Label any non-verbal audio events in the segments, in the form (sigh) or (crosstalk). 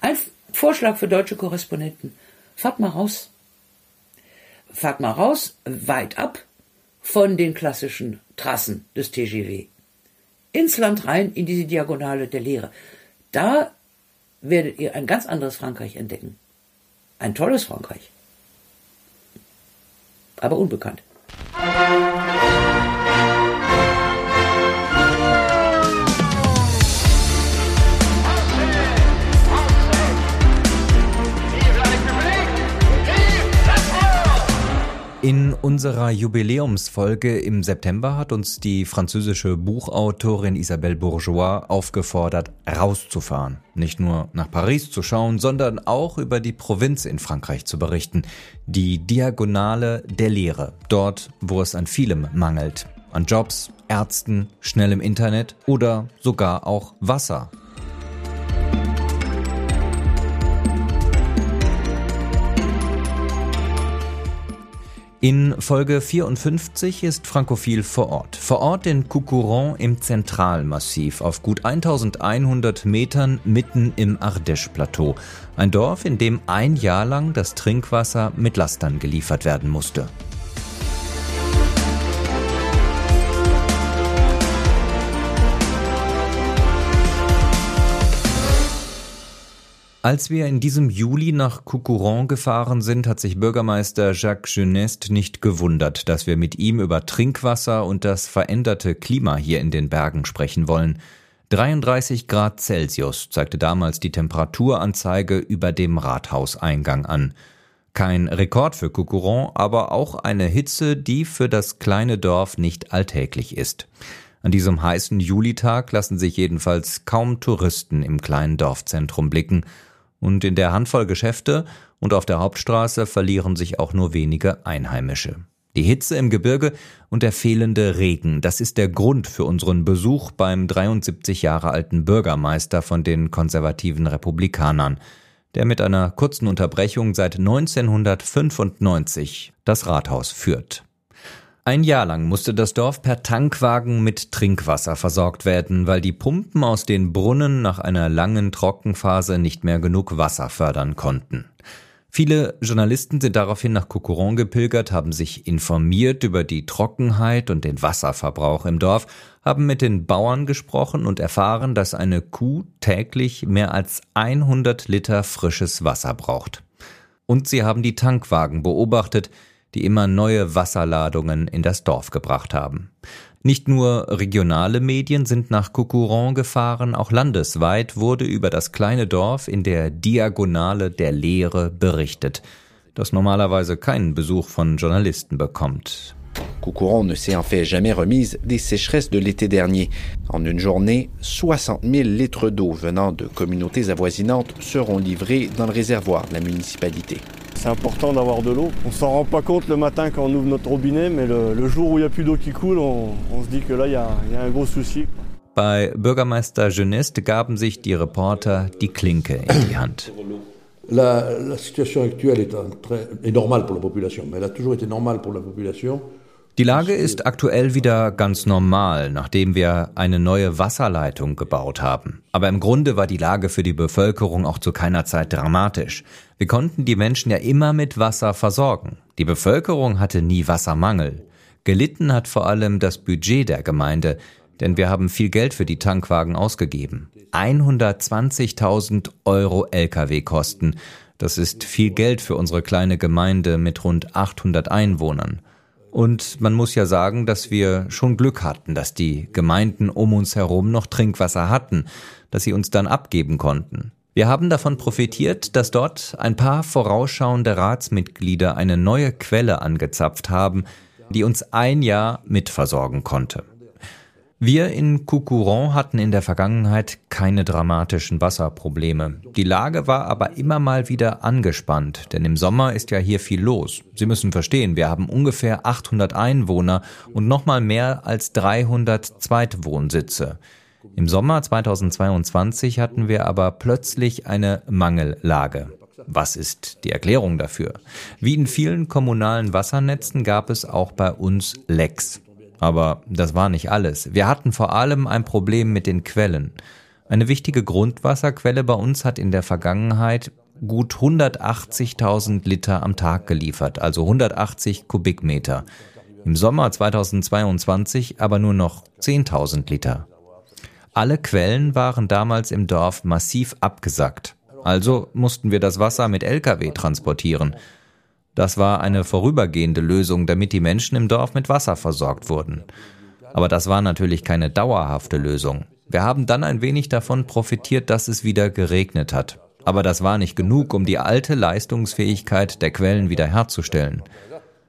Ein Vorschlag für deutsche Korrespondenten. Fahrt mal raus. Fahrt mal raus, weit ab von den klassischen Trassen des TGW. Ins Land rein, in diese Diagonale der Lehre. Da werdet ihr ein ganz anderes Frankreich entdecken. Ein tolles Frankreich. Aber unbekannt. In unserer Jubiläumsfolge im September hat uns die französische Buchautorin Isabelle Bourgeois aufgefordert, rauszufahren. Nicht nur nach Paris zu schauen, sondern auch über die Provinz in Frankreich zu berichten. Die Diagonale der Lehre. Dort, wo es an vielem mangelt. An Jobs, Ärzten, schnellem Internet oder sogar auch Wasser. In Folge 54 ist Frankophil vor Ort. Vor Ort in Coucouron im Zentralmassiv auf gut 1100 Metern mitten im Ardèche-Plateau. Ein Dorf, in dem ein Jahr lang das Trinkwasser mit Lastern geliefert werden musste. Als wir in diesem Juli nach Coucouron gefahren sind, hat sich Bürgermeister Jacques Jeuneste nicht gewundert, dass wir mit ihm über Trinkwasser und das veränderte Klima hier in den Bergen sprechen wollen. 33 Grad Celsius zeigte damals die Temperaturanzeige über dem Rathauseingang an. Kein Rekord für Coucouron, aber auch eine Hitze, die für das kleine Dorf nicht alltäglich ist. An diesem heißen Julitag lassen sich jedenfalls kaum Touristen im kleinen Dorfzentrum blicken und in der Handvoll Geschäfte und auf der Hauptstraße verlieren sich auch nur wenige Einheimische. Die Hitze im Gebirge und der fehlende Regen, das ist der Grund für unseren Besuch beim 73 Jahre alten Bürgermeister von den konservativen Republikanern, der mit einer kurzen Unterbrechung seit 1995 das Rathaus führt. Ein Jahr lang musste das Dorf per Tankwagen mit Trinkwasser versorgt werden, weil die Pumpen aus den Brunnen nach einer langen Trockenphase nicht mehr genug Wasser fördern konnten. Viele Journalisten sind daraufhin nach Coucoron gepilgert, haben sich informiert über die Trockenheit und den Wasserverbrauch im Dorf, haben mit den Bauern gesprochen und erfahren, dass eine Kuh täglich mehr als 100 Liter frisches Wasser braucht. Und sie haben die Tankwagen beobachtet, die immer neue Wasserladungen in das Dorf gebracht haben. Nicht nur regionale Medien sind nach Coucouron gefahren, auch landesweit wurde über das kleine Dorf in der Diagonale der Leere berichtet, das normalerweise keinen Besuch von Journalisten bekommt. Coucouron ne s'est en fait jamais remise des sécheresses de l'été dernier. En une journée, 60 000 litres d'eau venant de communautés avoisinantes seront livrés dans le réservoir de la municipalité. C'est important d'avoir de l'eau. On s'en rend pas compte le matin quand on ouvre notre robinet, mais le, le jour où il n'y a plus d'eau qui coule, on, on, se dit que là, il y y a un gros souci. Bei Bürgermeister Jeuneste gaben sich die Reporter die Klinke in die Hand. La, la situation actuelle est, très, est normale pour la population, mais elle a toujours été normale pour la population. Die Lage ist aktuell wieder ganz normal, nachdem wir eine neue Wasserleitung gebaut haben. Aber im Grunde war die Lage für die Bevölkerung auch zu keiner Zeit dramatisch. Wir konnten die Menschen ja immer mit Wasser versorgen. Die Bevölkerung hatte nie Wassermangel. Gelitten hat vor allem das Budget der Gemeinde, denn wir haben viel Geld für die Tankwagen ausgegeben. 120.000 Euro Lkw-Kosten. Das ist viel Geld für unsere kleine Gemeinde mit rund 800 Einwohnern. Und man muss ja sagen, dass wir schon Glück hatten, dass die Gemeinden um uns herum noch Trinkwasser hatten, dass sie uns dann abgeben konnten. Wir haben davon profitiert, dass dort ein paar vorausschauende Ratsmitglieder eine neue Quelle angezapft haben, die uns ein Jahr mitversorgen konnte. Wir in Coucouron hatten in der Vergangenheit keine dramatischen Wasserprobleme. Die Lage war aber immer mal wieder angespannt, denn im Sommer ist ja hier viel los. Sie müssen verstehen, wir haben ungefähr 800 Einwohner und nochmal mehr als 300 Zweitwohnsitze. Im Sommer 2022 hatten wir aber plötzlich eine Mangellage. Was ist die Erklärung dafür? Wie in vielen kommunalen Wassernetzen gab es auch bei uns Lecks. Aber das war nicht alles. Wir hatten vor allem ein Problem mit den Quellen. Eine wichtige Grundwasserquelle bei uns hat in der Vergangenheit gut 180.000 Liter am Tag geliefert, also 180 Kubikmeter. Im Sommer 2022 aber nur noch 10.000 Liter. Alle Quellen waren damals im Dorf massiv abgesackt. Also mussten wir das Wasser mit Lkw transportieren. Das war eine vorübergehende Lösung, damit die Menschen im Dorf mit Wasser versorgt wurden. Aber das war natürlich keine dauerhafte Lösung. Wir haben dann ein wenig davon profitiert, dass es wieder geregnet hat. Aber das war nicht genug, um die alte Leistungsfähigkeit der Quellen wiederherzustellen.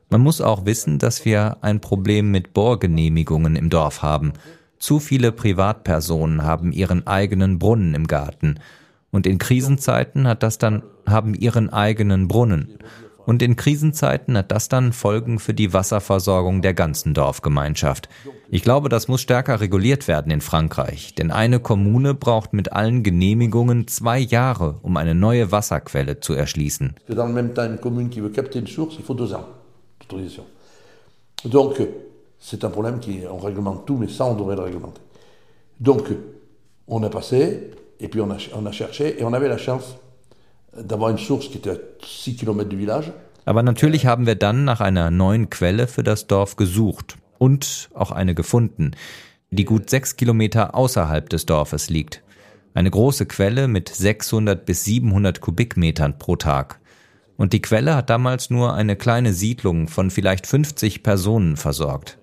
Man muss auch wissen, dass wir ein Problem mit Bohrgenehmigungen im Dorf haben. Zu viele Privatpersonen haben ihren eigenen Brunnen im Garten. Und in Krisenzeiten hat das dann, haben ihren eigenen Brunnen. Und in Krisenzeiten hat das dann Folgen für die Wasserversorgung der ganzen Dorfgemeinschaft. Ich glaube, das muss stärker reguliert werden in Frankreich, denn eine Kommune braucht mit allen Genehmigungen zwei Jahre, um eine neue Wasserquelle zu erschließen. Donc, c'est un problème qui, on réglemente tout, mais ça, on devrait le réglementer. Donc, on a passé, et puis on a, on a cherché, et on avait la chance qui était à 6 km du village. Aber natürlich haben wir dann nach einer neuen Quelle für das Dorf gesucht und auch eine gefunden, die gut sechs Kilometer außerhalb des Dorfes liegt. Eine große Quelle mit 600 bis 700 Kubikmetern pro Tag. Und die Quelle hat damals nur eine kleine Siedlung von vielleicht 50 Personen versorgt.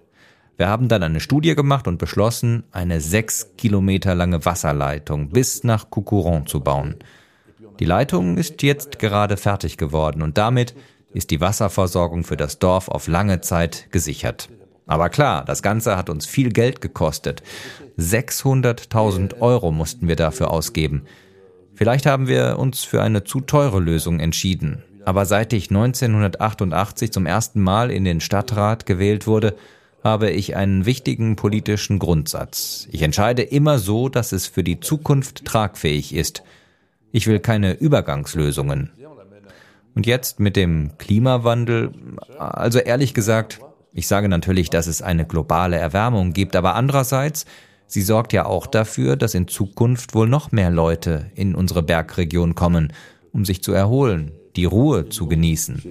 Wir haben dann eine Studie gemacht und beschlossen, eine sechs Kilometer lange Wasserleitung bis nach Coucouron zu bauen. Die Leitung ist jetzt gerade fertig geworden und damit ist die Wasserversorgung für das Dorf auf lange Zeit gesichert. Aber klar, das Ganze hat uns viel Geld gekostet. 600.000 Euro mussten wir dafür ausgeben. Vielleicht haben wir uns für eine zu teure Lösung entschieden. Aber seit ich 1988 zum ersten Mal in den Stadtrat gewählt wurde, habe ich einen wichtigen politischen Grundsatz. Ich entscheide immer so, dass es für die Zukunft tragfähig ist. Ich will keine Übergangslösungen. Und jetzt mit dem Klimawandel, also ehrlich gesagt, ich sage natürlich, dass es eine globale Erwärmung gibt, aber andererseits, sie sorgt ja auch dafür, dass in Zukunft wohl noch mehr Leute in unsere Bergregion kommen, um sich zu erholen, die Ruhe zu genießen.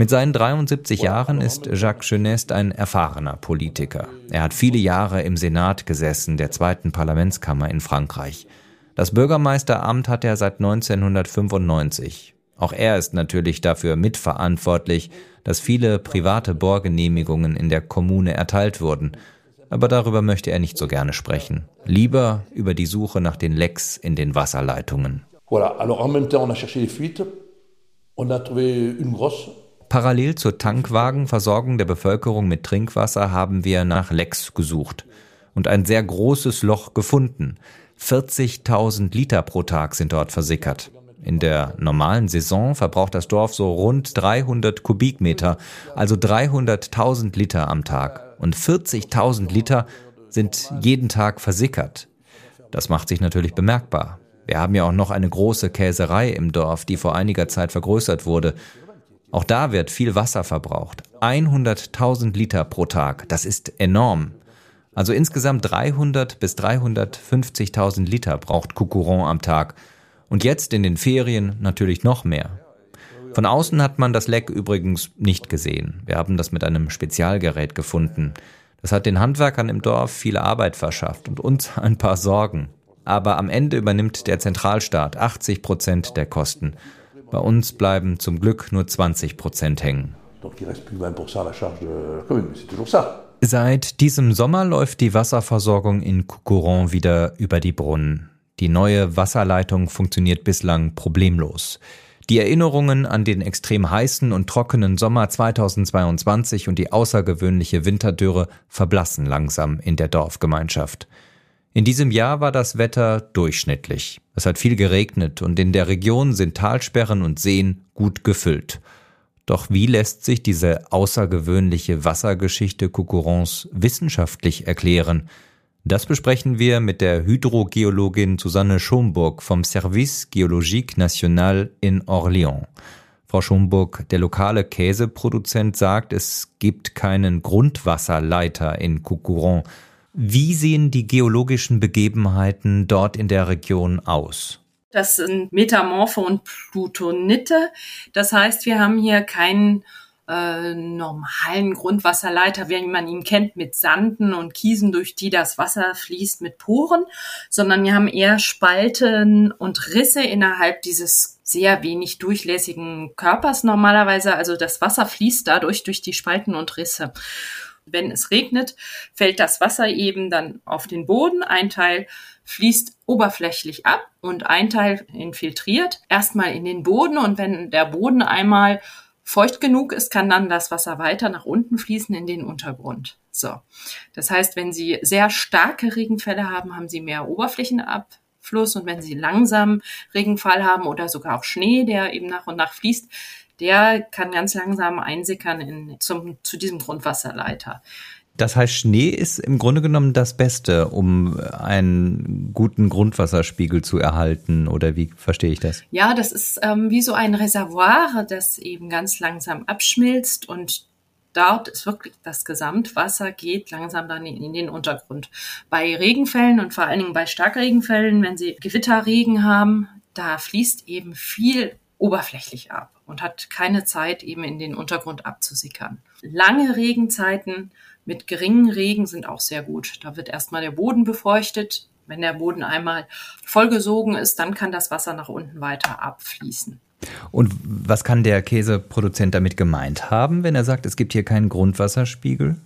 Mit seinen 73 Jahren ist Jacques Genest ein erfahrener Politiker. Er hat viele Jahre im Senat gesessen, der zweiten Parlamentskammer in Frankreich. Das Bürgermeisteramt hat er seit 1995. Auch er ist natürlich dafür mitverantwortlich, dass viele private Bohrgenehmigungen in der Kommune erteilt wurden. Aber darüber möchte er nicht so gerne sprechen. Lieber über die Suche nach den Lecks in den Wasserleitungen. Parallel zur Tankwagenversorgung der Bevölkerung mit Trinkwasser haben wir nach Lecks gesucht und ein sehr großes Loch gefunden. 40.000 Liter pro Tag sind dort versickert. In der normalen Saison verbraucht das Dorf so rund 300 Kubikmeter, also 300.000 Liter am Tag. Und 40.000 Liter sind jeden Tag versickert. Das macht sich natürlich bemerkbar. Wir haben ja auch noch eine große Käserei im Dorf, die vor einiger Zeit vergrößert wurde. Auch da wird viel Wasser verbraucht. 100.000 Liter pro Tag. Das ist enorm. Also insgesamt 300 bis 350.000 Liter braucht Coucouron am Tag. Und jetzt in den Ferien natürlich noch mehr. Von außen hat man das Leck übrigens nicht gesehen. Wir haben das mit einem Spezialgerät gefunden. Das hat den Handwerkern im Dorf viel Arbeit verschafft und uns (laughs) ein paar Sorgen. Aber am Ende übernimmt der Zentralstaat 80 Prozent der Kosten. Bei uns bleiben zum Glück nur 20 Prozent hängen. Donc il reste plus 20% à la charge de la commune, c'est toujours ça. Seit diesem Sommer läuft die Wasserversorgung in Coucouron wieder über die Brunnen. Die neue Wasserleitung funktioniert bislang problemlos. Die Erinnerungen an den extrem heißen und trockenen Sommer 2022 und die außergewöhnliche Winterdürre verblassen langsam in der Dorfgemeinschaft. In diesem Jahr war das Wetter durchschnittlich. Es hat viel geregnet und in der Region sind Talsperren und Seen gut gefüllt. Doch wie lässt sich diese außergewöhnliche Wassergeschichte Coucourons wissenschaftlich erklären? Das besprechen wir mit der Hydrogeologin Susanne Schomburg vom Service Géologique National in Orléans. Frau Schomburg, der lokale Käseproduzent sagt, es gibt keinen Grundwasserleiter in Coucourant. Wie sehen die geologischen Begebenheiten dort in der Region aus? Das sind Metamorphe und Plutonite. Das heißt, wir haben hier keinen äh, normalen Grundwasserleiter, wie man ihn kennt, mit Sanden und Kiesen, durch die das Wasser fließt mit Poren, sondern wir haben eher Spalten und Risse innerhalb dieses sehr wenig durchlässigen Körpers normalerweise. Also das Wasser fließt dadurch durch die Spalten und Risse. Wenn es regnet, fällt das Wasser eben dann auf den Boden. Ein Teil fließt oberflächlich ab und ein Teil infiltriert erstmal in den Boden. Und wenn der Boden einmal feucht genug ist, kann dann das Wasser weiter nach unten fließen in den Untergrund. So. Das heißt, wenn Sie sehr starke Regenfälle haben, haben Sie mehr Oberflächenabfluss und wenn Sie langsam Regenfall haben oder sogar auch Schnee, der eben nach und nach fließt, der kann ganz langsam einsickern in, zum, zu diesem Grundwasserleiter. Das heißt, Schnee ist im Grunde genommen das Beste, um einen guten Grundwasserspiegel zu erhalten. Oder wie verstehe ich das? Ja, das ist ähm, wie so ein Reservoir, das eben ganz langsam abschmilzt und dort ist wirklich das Gesamtwasser geht langsam dann in, in, den Untergrund. Bei Regenfällen und vor allen Dingen bei Starkregenfällen, wenn Sie Gewitterregen haben, da fließt eben viel oberflächlich ab und hat keine Zeit eben in den Untergrund abzusickern. Lange Regenzeiten mit geringem Regen sind auch sehr gut. Da wird erstmal der Boden befeuchtet. Wenn der Boden einmal vollgesogen ist, dann kann das Wasser nach unten weiter abfließen. Und was kann der Käseproduzent damit gemeint haben, wenn er sagt, es gibt hier keinen Grundwasserspiegel?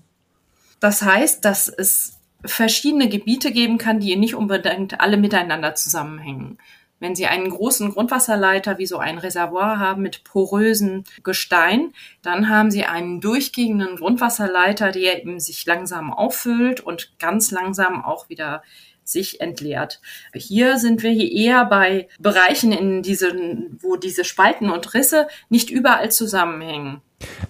Das heißt, dass es verschiedene Gebiete geben kann, die nicht unbedingt alle miteinander zusammenhängen. Wenn Sie einen großen Grundwasserleiter wie so ein Reservoir haben mit porösen Gestein, dann haben Sie einen durchgehenden Grundwasserleiter, der eben sich langsam auffüllt und ganz langsam auch wieder sich entleert. Hier sind wir hier eher bei Bereichen, in diesen, wo diese Spalten und Risse nicht überall zusammenhängen.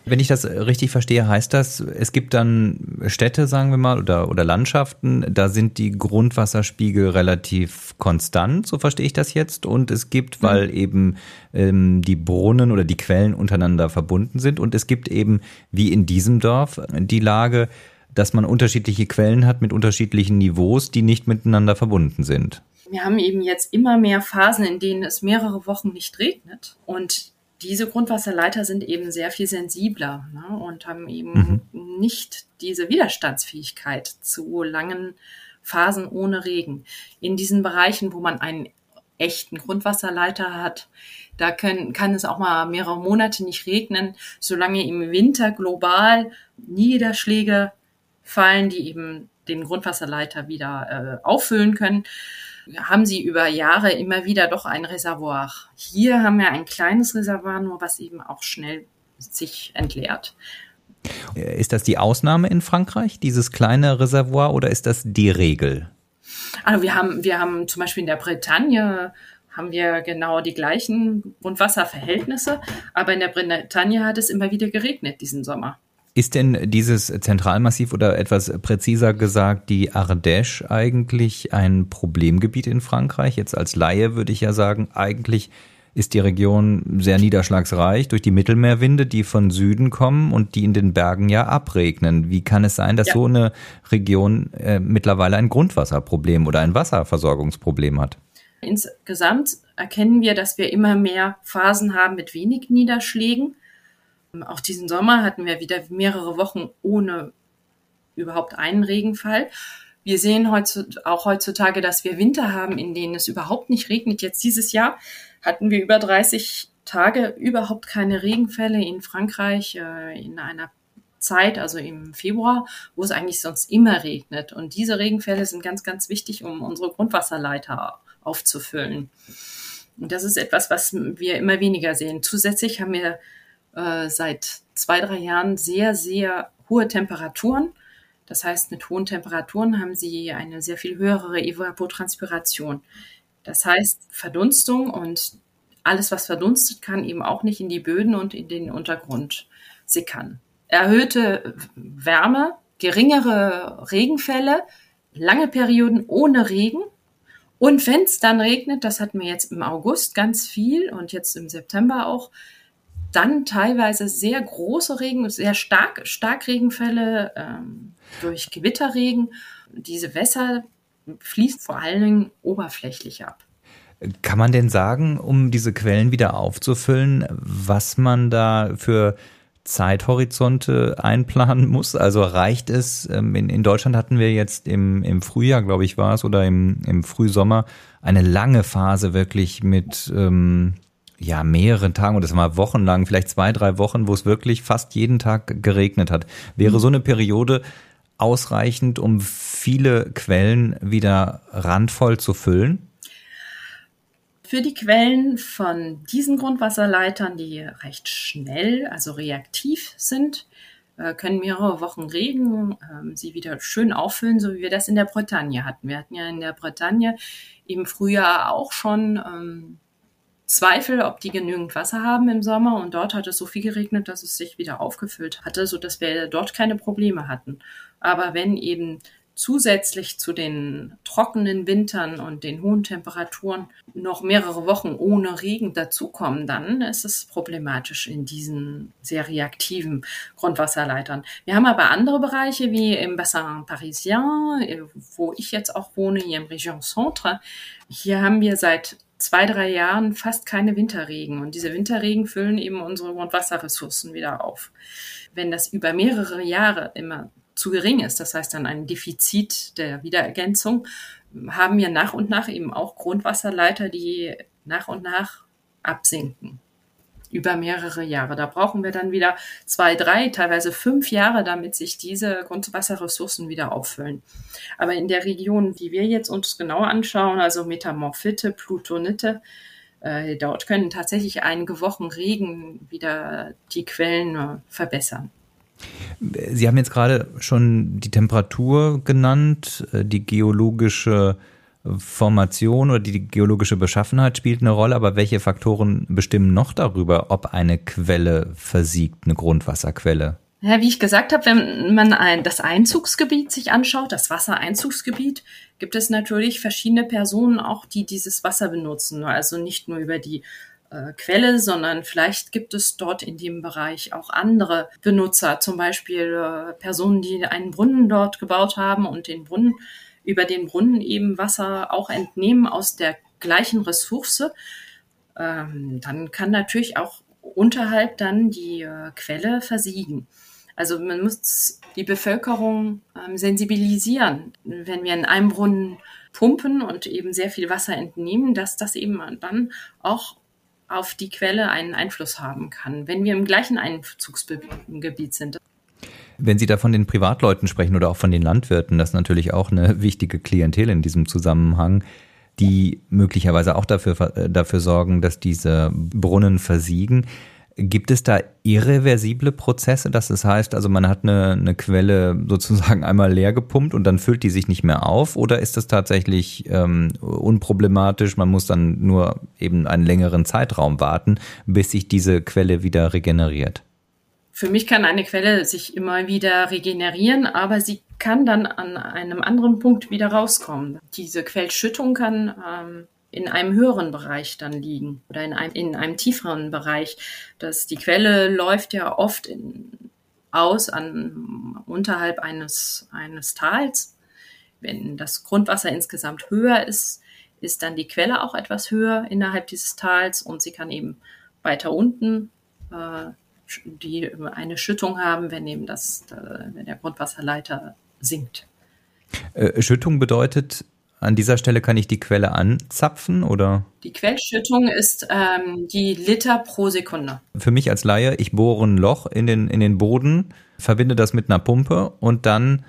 Wenn ich das richtig verstehe, heißt das, es gibt dann Städte, sagen wir mal, oder, oder Landschaften, da sind die Grundwasserspiegel relativ konstant, so verstehe ich das jetzt. Und es gibt, mhm. weil eben ähm, die Brunnen oder die Quellen untereinander verbunden sind. Und es gibt eben, wie in diesem Dorf, die Lage, dass man unterschiedliche Quellen hat mit unterschiedlichen Niveaus, die nicht miteinander verbunden sind. Wir haben eben jetzt immer mehr Phasen, in denen es mehrere Wochen nicht regnet. Und diese Grundwasserleiter sind eben sehr viel sensibler ne, und haben eben mhm. nicht diese Widerstandsfähigkeit zu langen Phasen ohne Regen. In diesen Bereichen, wo man einen echten Grundwasserleiter hat, da können, kann es auch mal mehrere Monate nicht regnen, solange im Winter global Niederschläge fallen, die eben den Grundwasserleiter wieder äh, auffüllen können haben sie über Jahre immer wieder doch ein Reservoir. Hier haben wir ein kleines Reservoir, nur was eben auch schnell sich entleert. Ist das die Ausnahme in Frankreich, dieses kleine Reservoir, oder ist das die Regel? Also wir haben, wir haben zum Beispiel in der Bretagne haben wir genau die gleichen Grundwasserverhältnisse, aber in der Bretagne hat es immer wieder geregnet diesen Sommer. Ist denn dieses Zentralmassiv oder etwas präziser gesagt die Ardèche eigentlich ein Problemgebiet in Frankreich? Jetzt als Laie würde ich ja sagen, eigentlich ist die Region sehr niederschlagsreich durch die Mittelmeerwinde, die von Süden kommen und die in den Bergen ja abregnen. Wie kann es sein, dass ja. so eine Region äh, mittlerweile ein Grundwasserproblem oder ein Wasserversorgungsproblem hat? Insgesamt erkennen wir, dass wir immer mehr Phasen haben mit wenig Niederschlägen auch diesen Sommer hatten wir wieder mehrere Wochen ohne überhaupt einen Regenfall. Wir sehen heutzutage, auch heutzutage, dass wir Winter haben, in denen es überhaupt nicht regnet. Jetzt dieses Jahr hatten wir über 30 Tage überhaupt keine Regenfälle in Frankreich äh, in einer Zeit, also im Februar, wo es eigentlich sonst immer regnet. Und diese Regenfälle sind ganz, ganz wichtig, um unsere Grundwasserleiter aufzufüllen. Und das ist etwas, was wir immer weniger sehen. Zusätzlich haben wir äh, seit zwei, drei Jahren sehr, sehr hohe Temperaturen. Das heißt, mit hohen Temperaturen haben sie eine sehr viel höhere Evapotranspiration. Das heißt, Verdunstung und alles, was verdunstet, kann eben auch nicht in die Böden und in den Untergrund sickern. Erhöhte Wärme, geringere Regenfälle, lange Perioden ohne Regen. Und wenn es dann regnet, das hatten wir jetzt im August ganz viel und jetzt im September auch, dann teilweise sehr große Regen, sehr stark, Starkregenfälle ähm, durch Gewitterregen. Diese Wässer fließen vor allen Dingen oberflächlich ab. Kann man denn sagen, um diese Quellen wieder aufzufüllen, was man da für Zeithorizonte einplanen muss? Also reicht es, ähm, in, in Deutschland hatten wir jetzt im, im Frühjahr, glaube ich, war es, oder im, im Frühsommer eine lange Phase wirklich mit ähm, ja, mehreren Tagen oder das war wochenlang, vielleicht zwei, drei Wochen, wo es wirklich fast jeden Tag geregnet hat. Wäre so eine Periode ausreichend, um viele Quellen wieder randvoll zu füllen? Für die Quellen von diesen Grundwasserleitern, die recht schnell, also reaktiv sind, äh, können mehrere Wochen Regen ähm, sie wieder schön auffüllen, so wie wir das in der Bretagne hatten. Wir hatten ja in der Bretagne im Frühjahr auch schon ähm, Zweifel, ob die genügend Wasser haben im Sommer. Und dort hat es so viel geregnet, dass es sich wieder aufgefüllt hatte, sodass wir dort keine Probleme hatten. Aber wenn eben zusätzlich zu den trockenen Wintern und den hohen Temperaturen noch mehrere Wochen ohne Regen dazukommen, dann ist es problematisch in diesen sehr reaktiven Grundwasserleitern. Wir haben aber andere Bereiche wie im Bassin Parisien, wo ich jetzt auch wohne, hier im Region Centre. Hier haben wir seit zwei, drei Jahren fast keine Winterregen. Und diese Winterregen füllen eben unsere Grundwasserressourcen wieder auf. Wenn das über mehrere Jahre immer zu gering ist, das heißt dann ein Defizit der Wiederergänzung, haben wir nach und nach eben auch Grundwasserleiter, die nach und nach absinken über mehrere Jahre. Da brauchen wir dann wieder zwei, drei, teilweise fünf Jahre, damit sich diese Grundwasserressourcen wieder auffüllen. Aber in der Region, die wir jetzt uns genau anschauen, also Metamorphite, Plutonite, äh, dort können tatsächlich einige Wochen Regen wieder die Quellen äh, verbessern. Sie haben jetzt gerade schon die Temperatur genannt, äh, die geologische Formation oder die geologische Beschaffenheit spielt eine Rolle, aber welche Faktoren bestimmen noch darüber, ob eine Quelle versiegt, eine Grundwasserquelle? Ja, wie ich gesagt habe, wenn man ein, das Einzugsgebiet sich anschaut, das Wassereinzugsgebiet, gibt es natürlich verschiedene Personen auch, die dieses Wasser benutzen. Also nicht nur über die äh, Quelle, sondern vielleicht gibt es dort in dem Bereich auch andere Benutzer, zum Beispiel äh, Personen, die einen Brunnen dort gebaut haben und den Brunnen über den Brunnen eben Wasser auch entnehmen aus der gleichen Ressource, ähm, dann kann natürlich auch unterhalb dann die äh, Quelle versiegen. Also man muss die Bevölkerung ähm, sensibilisieren, wenn wir in einem Brunnen pumpen und eben sehr viel Wasser entnehmen, dass das eben dann auch auf die Quelle einen Einfluss haben kann, wenn wir im gleichen Einzugsgebiet sind. Wenn Sie da von den Privatleuten sprechen oder auch von den Landwirten, das ist natürlich auch eine (laughs) wichtige Klientel in diesem Zusammenhang, die möglicherweise auch dafür, äh, dafür sorgen, dass diese Brunnen versiegen. Gibt es da irreversible Prozesse, dass es heißt, also man hat eine, eine Quelle (laughs) sozusagen einmal leer gepumpt und dann füllt die sich nicht mehr auf? Oder ist das tatsächlich ähm, unproblematisch? Man muss dann nur eben einen längeren Zeitraum warten, bis sich diese Quelle wieder regeneriert? Für mich kann eine Quelle sich immer wieder regenerieren, aber sie kann dann an einem anderen Punkt wieder rauskommen. Diese Quellschüttung kann ähm, in einem höheren Bereich dann liegen oder in einem, in einem tieferen Bereich. Das, die Quelle läuft ja oft in, aus an, unterhalb eines, eines Tals. Wenn das Grundwasser insgesamt höher ist, ist dann die Quelle auch etwas höher innerhalb dieses Tals und sie kann eben weiter unten äh, die eine Schüttung haben, wenn eben das, äh, wenn der Grundwasserleiter sinkt. Äh, Schüttung bedeutet, an dieser Stelle kann ich die Quelle anzapfen oder? Die Quellschüttung ist ähm, die Liter pro Sekunde. Für mich als Laie, ich bohre ein Loch in den, in den Boden, verbinde das mit einer Pumpe und dann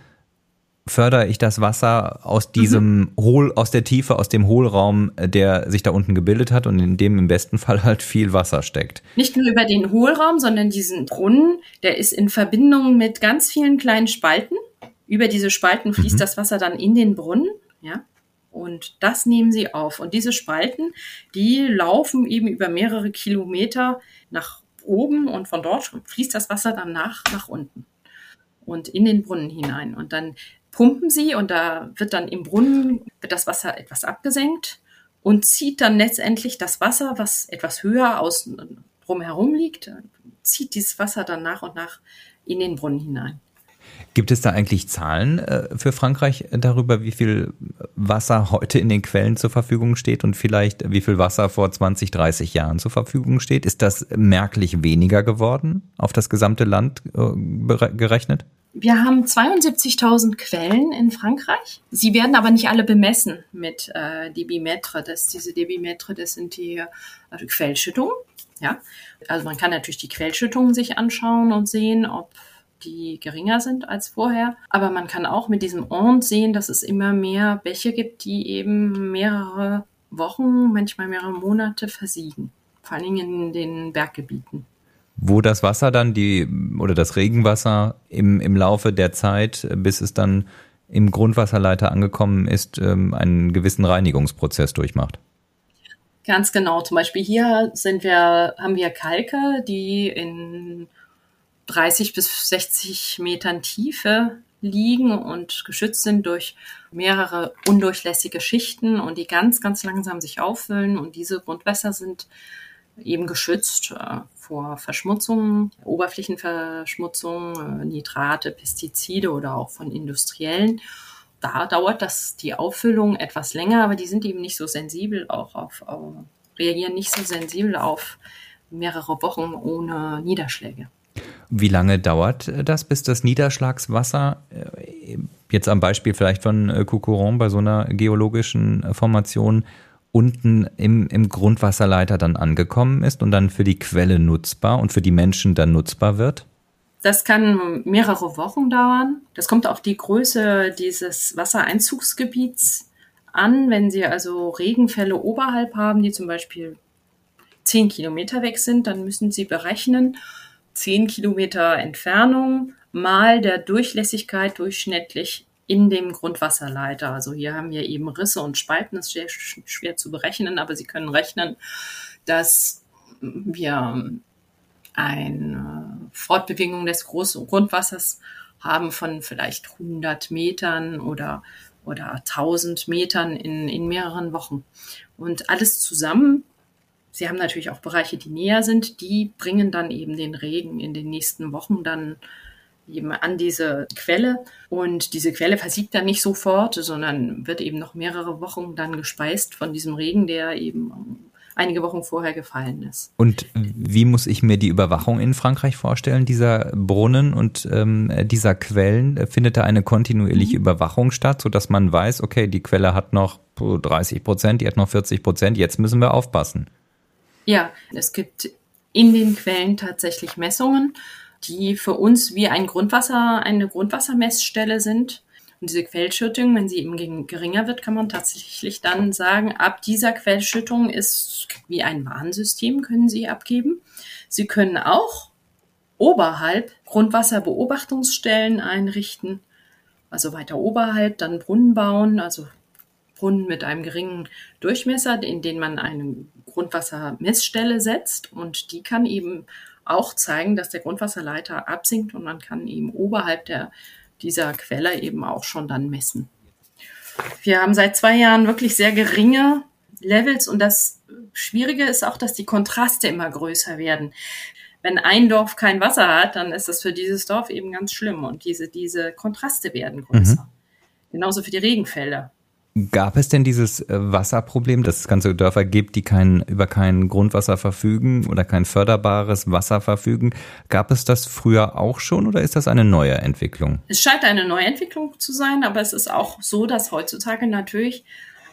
fördere ich das Wasser aus diesem mhm. Hohl, aus der Tiefe, aus dem Hohlraum, der sich da unten gebildet hat und in dem im besten (laughs) Fall halt viel Wasser steckt. Nicht nur über den Hohlraum, sondern diesen Brunnen, der ist in Verbindung mit ganz vielen kleinen Spalten. Über diese Spalten fließt mhm. das Wasser dann in den Brunnen, ja. Und das nehmen sie auf. Und diese Spalten, die laufen eben über mehrere Kilometer nach oben und von dort fließt das Wasser dann nach, nach unten und in den Brunnen hinein. Und dann pumpen sie und da wird dann im Brunnen das Wasser etwas abgesenkt und zieht dann letztendlich das Wasser, was etwas höher aus, drumherum liegt, zieht dieses Wasser dann nach und nach in den Brunnen hinein. Gibt es da eigentlich Zahlen äh, für Frankreich darüber, wie viel Wasser heute in den Quellen zur Verfügung steht und vielleicht wie viel Wasser vor 20, 30 Jahren zur Verfügung steht? Ist das merklich weniger geworden auf das gesamte Land äh, gerechnet? Wir haben 72.000 Quellen in Frankreich. Sie werden aber nicht alle bemessen mit äh, Debimetre. Das, diese Debimetre, das sind die äh, Quellschüttungen. Ja, also man kann natürlich die Quellschüttungen sich anschauen und sehen, ob die geringer sind als vorher. Aber man kann auch mit diesem Ond sehen, dass es immer mehr Bäche gibt, die eben mehrere Wochen, manchmal mehrere Monate versiegen. Vor allen Dingen in den Berggebieten. Wo das Wasser dann, die, oder das Regenwasser im, im Laufe der Zeit, bis es dann im Grundwasserleiter angekommen ist, ähm, einen gewissen Reinigungsprozess durchmacht. Ganz genau. Zum Beispiel hier sind wir, haben wir Kalke, die in 30 bis 60 Metern Tiefe liegen und geschützt sind durch mehrere undurchlässige Schichten und die ganz, ganz langsam sich auffüllen. Und diese Grundwässer sind eben geschützt äh, vor Verschmutzung, Oberflächenverschmutzung, äh, Nitrate, Pestizide oder auch von industriellen. Da dauert das die Auffüllung etwas länger, aber die sind eben nicht so sensibel auch auf, auf reagieren nicht so sensibel auf mehrere Wochen ohne Niederschläge. Wie lange dauert das, bis das Niederschlagswasser, äh, jetzt am Beispiel vielleicht von äh, Coucoron bei so einer geologischen Formation, unten im, im Grundwasserleiter dann angekommen ist und dann für die Quelle nutzbar und für die Menschen dann nutzbar wird? Das kann mehrere Wochen dauern. Das kommt auf die Größe dieses Wassereinzugsgebiets an. Wenn Sie also Regenfälle oberhalb haben, die zum Beispiel zehn Kilometer weg sind, dann müssen Sie berechnen, 10 Kilometer Entfernung mal der Durchlässigkeit durchschnittlich in dem Grundwasserleiter. Also hier haben wir eben Risse und Spalten, das ist sehr schwer zu berechnen, aber Sie können rechnen, dass wir eine Fortbewegung des großen Grundwassers haben von vielleicht 100 Metern oder, oder 1000 Metern in, in mehreren Wochen. Und alles zusammen Sie haben natürlich auch Bereiche, die näher sind, die bringen dann eben den Regen in den nächsten Wochen dann eben an diese Quelle. Und diese Quelle versiegt dann nicht sofort, sondern wird eben noch mehrere Wochen dann gespeist von diesem Regen, der eben einige Wochen vorher gefallen ist. Und wie muss ich mir die Überwachung in Frankreich vorstellen, dieser Brunnen und ähm, dieser Quellen? Findet da eine kontinuierliche mhm. Überwachung statt, sodass man weiß, okay, die Quelle hat noch 30 Prozent, die hat noch 40 Prozent, jetzt müssen wir aufpassen? Ja, es gibt in den Quellen tatsächlich Messungen, die für uns wie ein Grundwasser, eine Grundwassermessstelle sind. Und diese Quellschüttung, wenn sie eben geringer wird, kann man tatsächlich dann sagen, ab dieser Quellschüttung ist wie ein Warnsystem, können Sie abgeben. Sie können auch oberhalb Grundwasserbeobachtungsstellen einrichten, also weiter oberhalb dann Brunnen bauen, also Brunnen mit einem geringen Durchmesser, in den man eine Grundwassermessstelle setzt und die kann eben auch zeigen, dass der Grundwasserleiter absinkt und man kann eben oberhalb der, dieser Quelle eben auch schon dann messen. Wir haben seit zwei Jahren wirklich sehr geringe Levels und das Schwierige ist auch, dass die Kontraste immer größer werden. Wenn ein Dorf kein Wasser hat, dann ist das für dieses Dorf eben ganz schlimm und diese, diese Kontraste werden größer. Mhm. Genauso für die Regenfälle. Gab es denn dieses äh, Wasserproblem, dass es ganze Dörfer gibt, die kein, über kein Grundwasser verfügen oder kein förderbares Wasser verfügen? Gab es das früher auch schon oder ist das eine neue Entwicklung? Es scheint eine neue Entwicklung zu sein, aber es ist auch so, dass heutzutage natürlich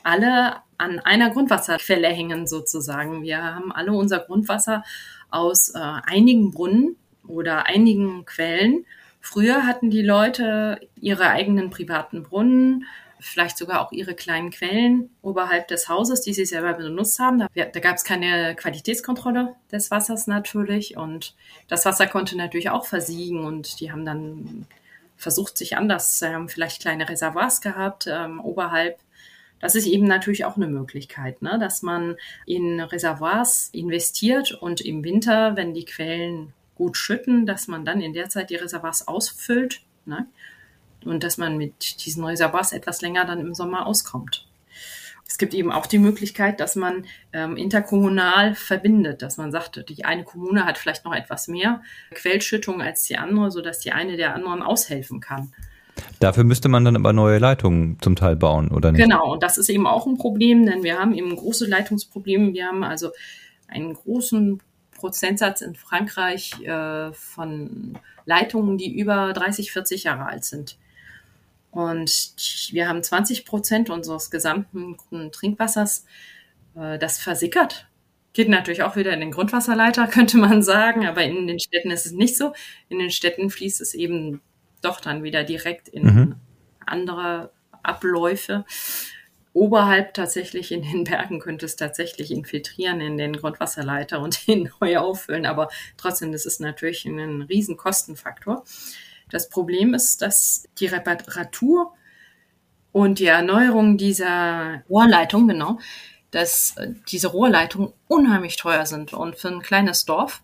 alle an einer Grundwasserquelle hängen sozusagen. Wir haben alle unser Grundwasser aus äh, einigen Brunnen oder einigen Quellen. Früher hatten die Leute ihre eigenen privaten Brunnen, vielleicht sogar auch ihre kleinen Quellen oberhalb des Hauses, die sie selber benutzt haben. Da, da gab es keine Qualitätskontrolle des Wassers natürlich und das Wasser konnte natürlich auch versiegen und die haben dann versucht, sich anders, ähm, vielleicht kleine Reservoirs gehabt ähm, oberhalb. Das ist eben natürlich auch eine Möglichkeit, ne? dass man in Reservoirs investiert und im Winter, wenn die Quellen gut schütten, dass man dann in der Zeit die Reservoirs ausfüllt. Ne? Und dass man mit diesen Reservoirs etwas länger dann im Sommer auskommt. Es gibt eben auch die Möglichkeit, dass man ähm, interkommunal verbindet, dass man sagt, die eine Kommune hat vielleicht noch etwas mehr Quellschüttung als die andere, sodass die eine der anderen aushelfen kann. Dafür müsste man dann aber neue Leitungen zum Teil bauen, oder nicht? Genau, und das ist eben auch ein Problem, denn wir haben eben große Leitungsprobleme. Wir haben also einen großen Prozentsatz in Frankreich äh, von Leitungen, die über 30, 40 Jahre alt sind. Und wir haben 20 Prozent unseres gesamten Trinkwassers, äh, das versickert. Geht natürlich auch wieder in den Grundwasserleiter, (laughs) könnte man sagen, aber in den Städten ist es nicht so. In den Städten fließt es eben doch dann wieder direkt in mhm. andere Abläufe. Oberhalb tatsächlich in den (laughs) Bergen könnte es tatsächlich infiltrieren in den Grundwasserleiter und (laughs) ihn neu auffüllen, aber trotzdem, das ist natürlich ein riesen Kostenfaktor. Das Problem ist, dass die Reparatur und die Erneuerung dieser Rohrleitung, genau, dass diese Rohrleitungen unheimlich teuer sind und für ein kleines Dorf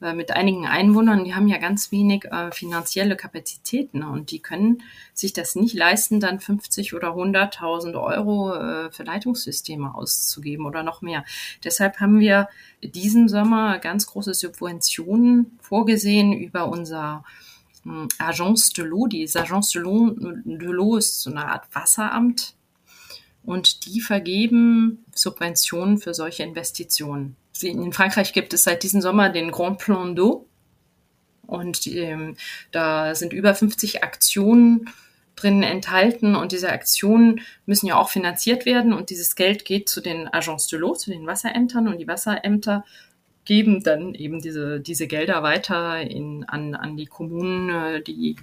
äh, mit einigen Einwohnern, die haben ja ganz wenig äh, finanzielle Kapazitäten und die können sich das nicht leisten, dann 50 oder 100.000 Euro äh, für Leitungssysteme auszugeben oder noch mehr. Deshalb haben wir diesen Sommer ganz große Subventionen vorgesehen über unser Agence de l'eau. Die Agence de l'eau, ist so eine Art Wasseramt und die vergeben Subventionen für solche Investitionen in Frankreich gibt es seit diesem Sommer den Grand Plan d'eau. Und ähm, da sind über 50 Aktionen drin enthalten und diese Aktionen müssen ja auch finanziert werden und dieses Geld geht zu den Agences de l'eau, zu den Wasserämtern und die Wasserämter geben dann eben diese, diese Gelder weiter in, an, an die Kommunen, äh, die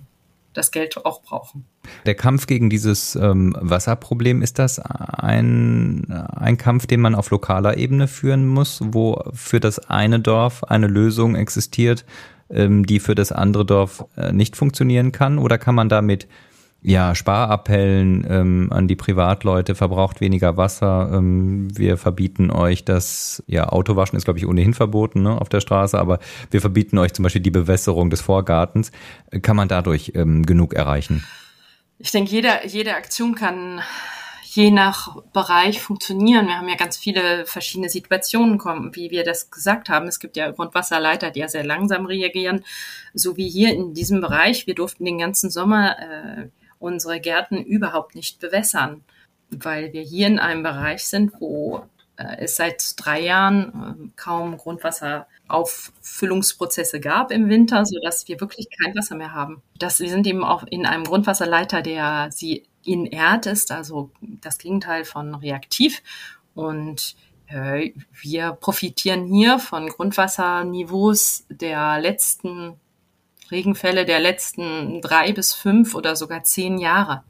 das Geld auch brauchen. Der Kampf gegen dieses ähm, Wasserproblem, ist das ein, ein Kampf, den man auf lokaler Ebene führen muss, wo für das eine Dorf eine Lösung existiert, ähm, die für das andere Dorf äh, nicht funktionieren kann? Oder kann man damit ja, Sparappellen ähm, an die Privatleute, verbraucht weniger Wasser. Ähm, wir verbieten euch das, ja, Autowaschen ist, glaube ich, ohnehin verboten ne, auf der Straße, aber wir verbieten euch zum Beispiel die Bewässerung des Vorgartens. Kann man dadurch ähm, genug erreichen? Ich denke, jede, jede Aktion kann je nach Bereich funktionieren. Wir haben ja ganz viele verschiedene Situationen kommen, wie wir das gesagt haben. Es gibt ja Grundwasserleiter, die ja sehr langsam reagieren, so wie hier in diesem Bereich. Wir durften den ganzen Sommer äh, unsere Gärten überhaupt nicht bewässern, weil wir hier in einem Bereich sind, wo äh, es seit drei Jahren äh, kaum Grundwasserauffüllungsprozesse gab im Winter, so dass wir wirklich kein Wasser mehr haben. Das, wir sind eben auch in einem Grundwasserleiter, der sie inert ist, also das Gegenteil von reaktiv. Und äh, wir profitieren hier von Grundwasserniveaus der letzten Regenfälle der letzten drei bis fünf oder sogar zehn Jahre.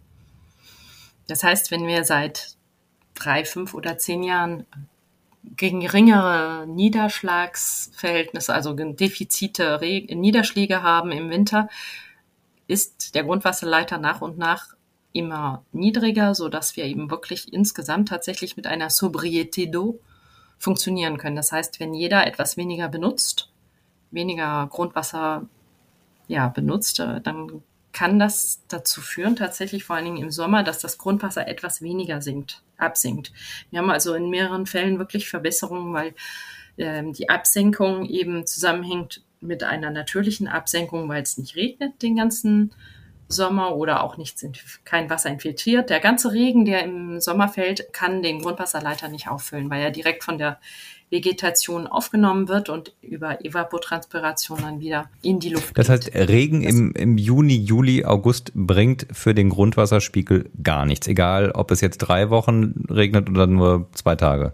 Das heißt, wenn wir seit drei, fünf oder zehn Jahren geringere Niederschlagsverhältnisse, also Defizite, Niederschläge haben im Winter, ist der Grundwasserleiter nach und nach immer niedriger, so dass wir eben wirklich insgesamt tatsächlich mit einer Sobriété d'eau funktionieren können. Das heißt, wenn jeder etwas weniger benutzt, weniger Grundwasser ja, benutzt, äh, dann kann das dazu führen, tatsächlich vor allen Dingen im Sommer, dass das Grundwasser etwas weniger sinkt, absinkt. Wir haben also in mehreren Fällen wirklich Verbesserungen, weil ähm, die Absenkung eben zusammenhängt mit einer natürlichen Absenkung, weil es nicht regnet den ganzen Sommer oder auch nichts, kein Wasser infiltriert. Der ganze Regen, der im Sommer fällt, kann den Grundwasserleiter nicht auffüllen, weil er direkt von der Vegetation aufgenommen wird und über Evapotranspiration dann wieder in die Luft. Das heißt, Regen im, im Juni, Juli, August bringt für den Grundwasserspiegel gar nichts, egal ob es jetzt drei Wochen regnet oder nur zwei Tage.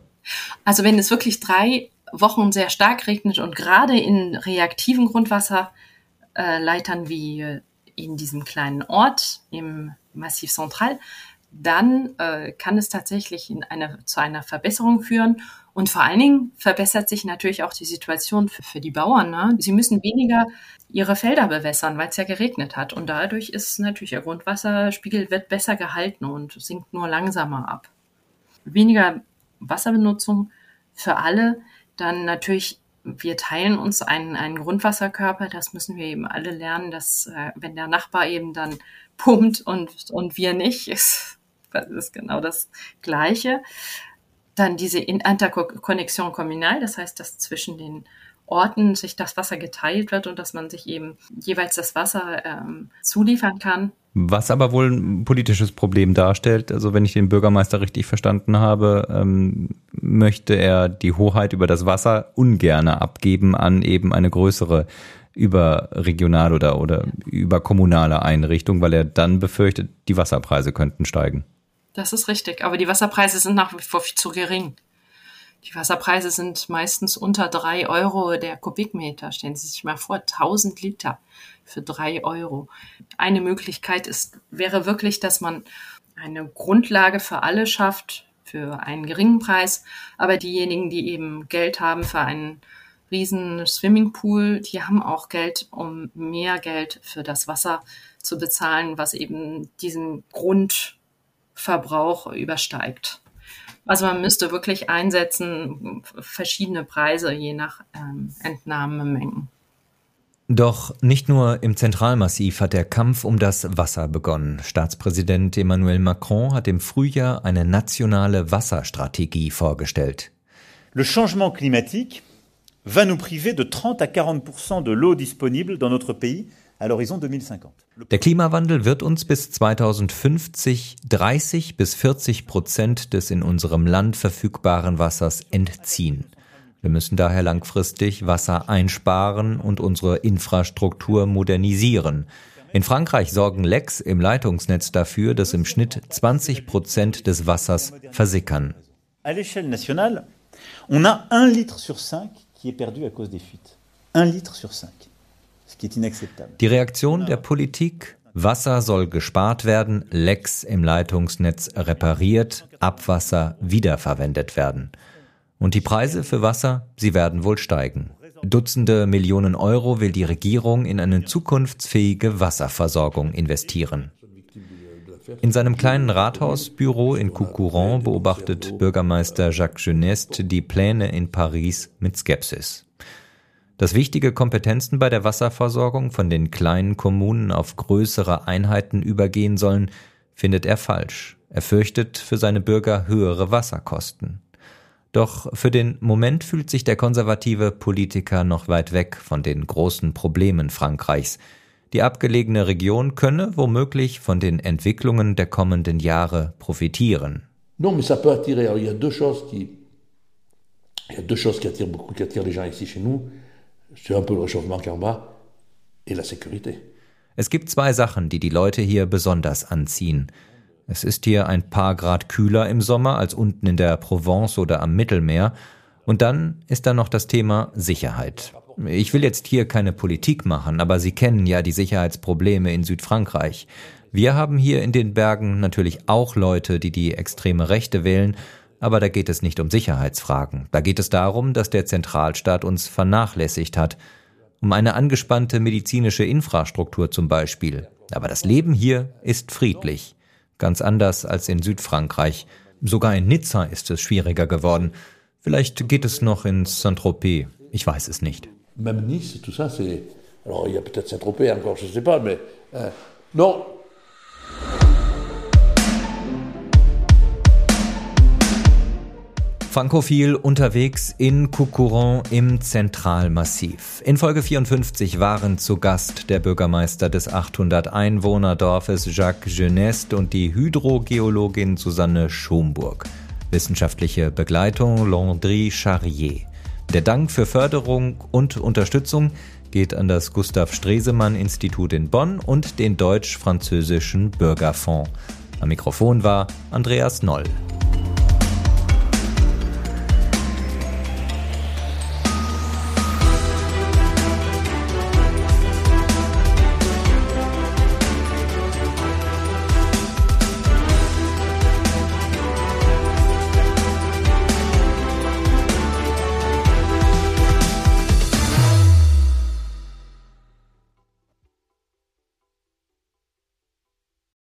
Also wenn es wirklich drei Wochen sehr stark regnet und gerade in reaktiven Grundwasserleitern wie in diesem kleinen Ort im Massiv Central, dann äh, kann es tatsächlich in eine, zu einer Verbesserung führen. Und vor allen Dingen verbessert sich natürlich auch die Situation für, für die Bauern. Ne? Sie müssen weniger ihre Felder bewässern, weil es ja geregnet hat. Und dadurch ist natürlich der Grundwasserspiegel wird besser gehalten und sinkt nur langsamer ab. Weniger Wasserbenutzung für alle. Dann natürlich, wir teilen uns einen, einen Grundwasserkörper. Das müssen wir eben alle lernen, dass äh, wenn der Nachbar eben dann pumpt und, und wir nicht, ist das ist genau das Gleiche. Dann diese Interconnexion communal, das heißt, dass zwischen den Orten sich das Wasser geteilt wird und dass man sich eben jeweils das Wasser ähm, zuliefern kann. Was aber wohl ein politisches Problem darstellt, also wenn ich den Bürgermeister richtig verstanden habe, ähm, möchte er die Hoheit über das Wasser ungerne abgeben an eben eine größere überregional oder, oder überkommunale Einrichtung, weil er dann befürchtet, die Wasserpreise könnten steigen. Das ist richtig, aber die Wasserpreise sind nach wie vor viel zu gering. Die Wasserpreise sind meistens unter drei Euro der Kubikmeter. Stellen Sie sich mal vor, 1000 Liter für drei Euro. Eine Möglichkeit ist, wäre wirklich, dass man eine Grundlage für alle schafft, für einen geringen Preis. Aber diejenigen, die eben Geld haben für einen riesen Swimmingpool, die haben auch Geld, um mehr Geld für das Wasser zu bezahlen, was eben diesen Grundverbrauch übersteigt. Also man müsste wirklich einsetzen, verschiedene Preise je nach ähm, Entnahmemengen. Doch nicht nur im Zentralmassiv hat der Kampf um das Wasser begonnen. Staatspräsident Emmanuel Macron hat im Frühjahr eine nationale Wasserstrategie vorgestellt. Le changement climatique va nous priver de 30 à 40 de l'eau disponible dans notre pays der Klimawandel wird uns bis 2050 30 bis 40 Prozent des in unserem Land verfügbaren Wassers entziehen. Wir müssen daher langfristig Wasser einsparen und unsere Infrastruktur modernisieren. In Frankreich sorgen Lecks im Leitungsnetz dafür, dass im Schnitt 20 Prozent des Wassers versickern. À l'échelle nationale, on a un litre sur cinq qui est perdu à cause des fuites. Un litre sur cinq. Die Reaktion der Politik, Wasser soll gespart werden, Lecks im Leitungsnetz repariert, Abwasser wiederverwendet werden. Und die Preise für Wasser, sie werden wohl steigen. Dutzende Millionen Euro will die Regierung in eine zukunftsfähige Wasserversorgung investieren. In seinem kleinen Rathausbüro in Coucouron beobachtet Bürgermeister Jacques Geneste die Pläne in Paris mit Skepsis. Dass wichtige Kompetenzen bei der Wasserversorgung von den kleinen Kommunen auf größere Einheiten übergehen sollen, findet er falsch. Er fürchtet für seine Bürger höhere Wasserkosten. Doch für den Moment fühlt sich der konservative Politiker noch weit weg von den großen Problemen Frankreichs. Die abgelegene Region könne womöglich von den Entwicklungen der kommenden Jahre profitieren. Non, mais ça peut attirer. il y a deux choses qui, il y a deux choses qui attirent beaucoup, qui attirent les gens ici chez nous c'est un peu le réchauffement climatique et la sécurité. Es gibt zwei Sachen, die die Leute hier besonders anziehen. Es ist hier ein paar Grad kühler im Sommer als unten in der Provence oder am Mittelmeer. Und dann ist da noch das Thema Sicherheit. Ich will jetzt hier keine Politik machen, aber Sie kennen ja die Sicherheitsprobleme in Südfrankreich. Wir haben hier in den Bergen natürlich auch Leute, die die extreme Rechte wählen, aber da geht es nicht um Sicherheitsfragen. Da geht es darum, dass der Zentralstaat uns vernachlässigt hat. Um eine angespannte medizinische Infrastruktur zum Beispiel. Aber das Leben hier ist friedlich. Ganz anders als in Südfrankreich. Sogar in Nizza ist es schwieriger geworden. Vielleicht geht es noch in Saint-Tropez. Ich weiß es nicht. Même Nice, tout ça, c'est. Alors, il y a peut-être Saint-Tropez encore, je sais pas, mais. Euh, non, Frankophil unterwegs in Coucouron im Zentralmassiv. In Folge 54 waren zu Gast der Bürgermeister des 800 Einwohnerdorfes Jacques Geneste und die Hydrogeologin Susanne Schomburg. Wissenschaftliche Begleitung Landry Charrier. Der Dank für Förderung und Unterstützung geht an das Gustav Stresemann Institut in Bonn und den Deutsch-Französischen Bürgerfonds. Am Mikrofon war Andreas Noll.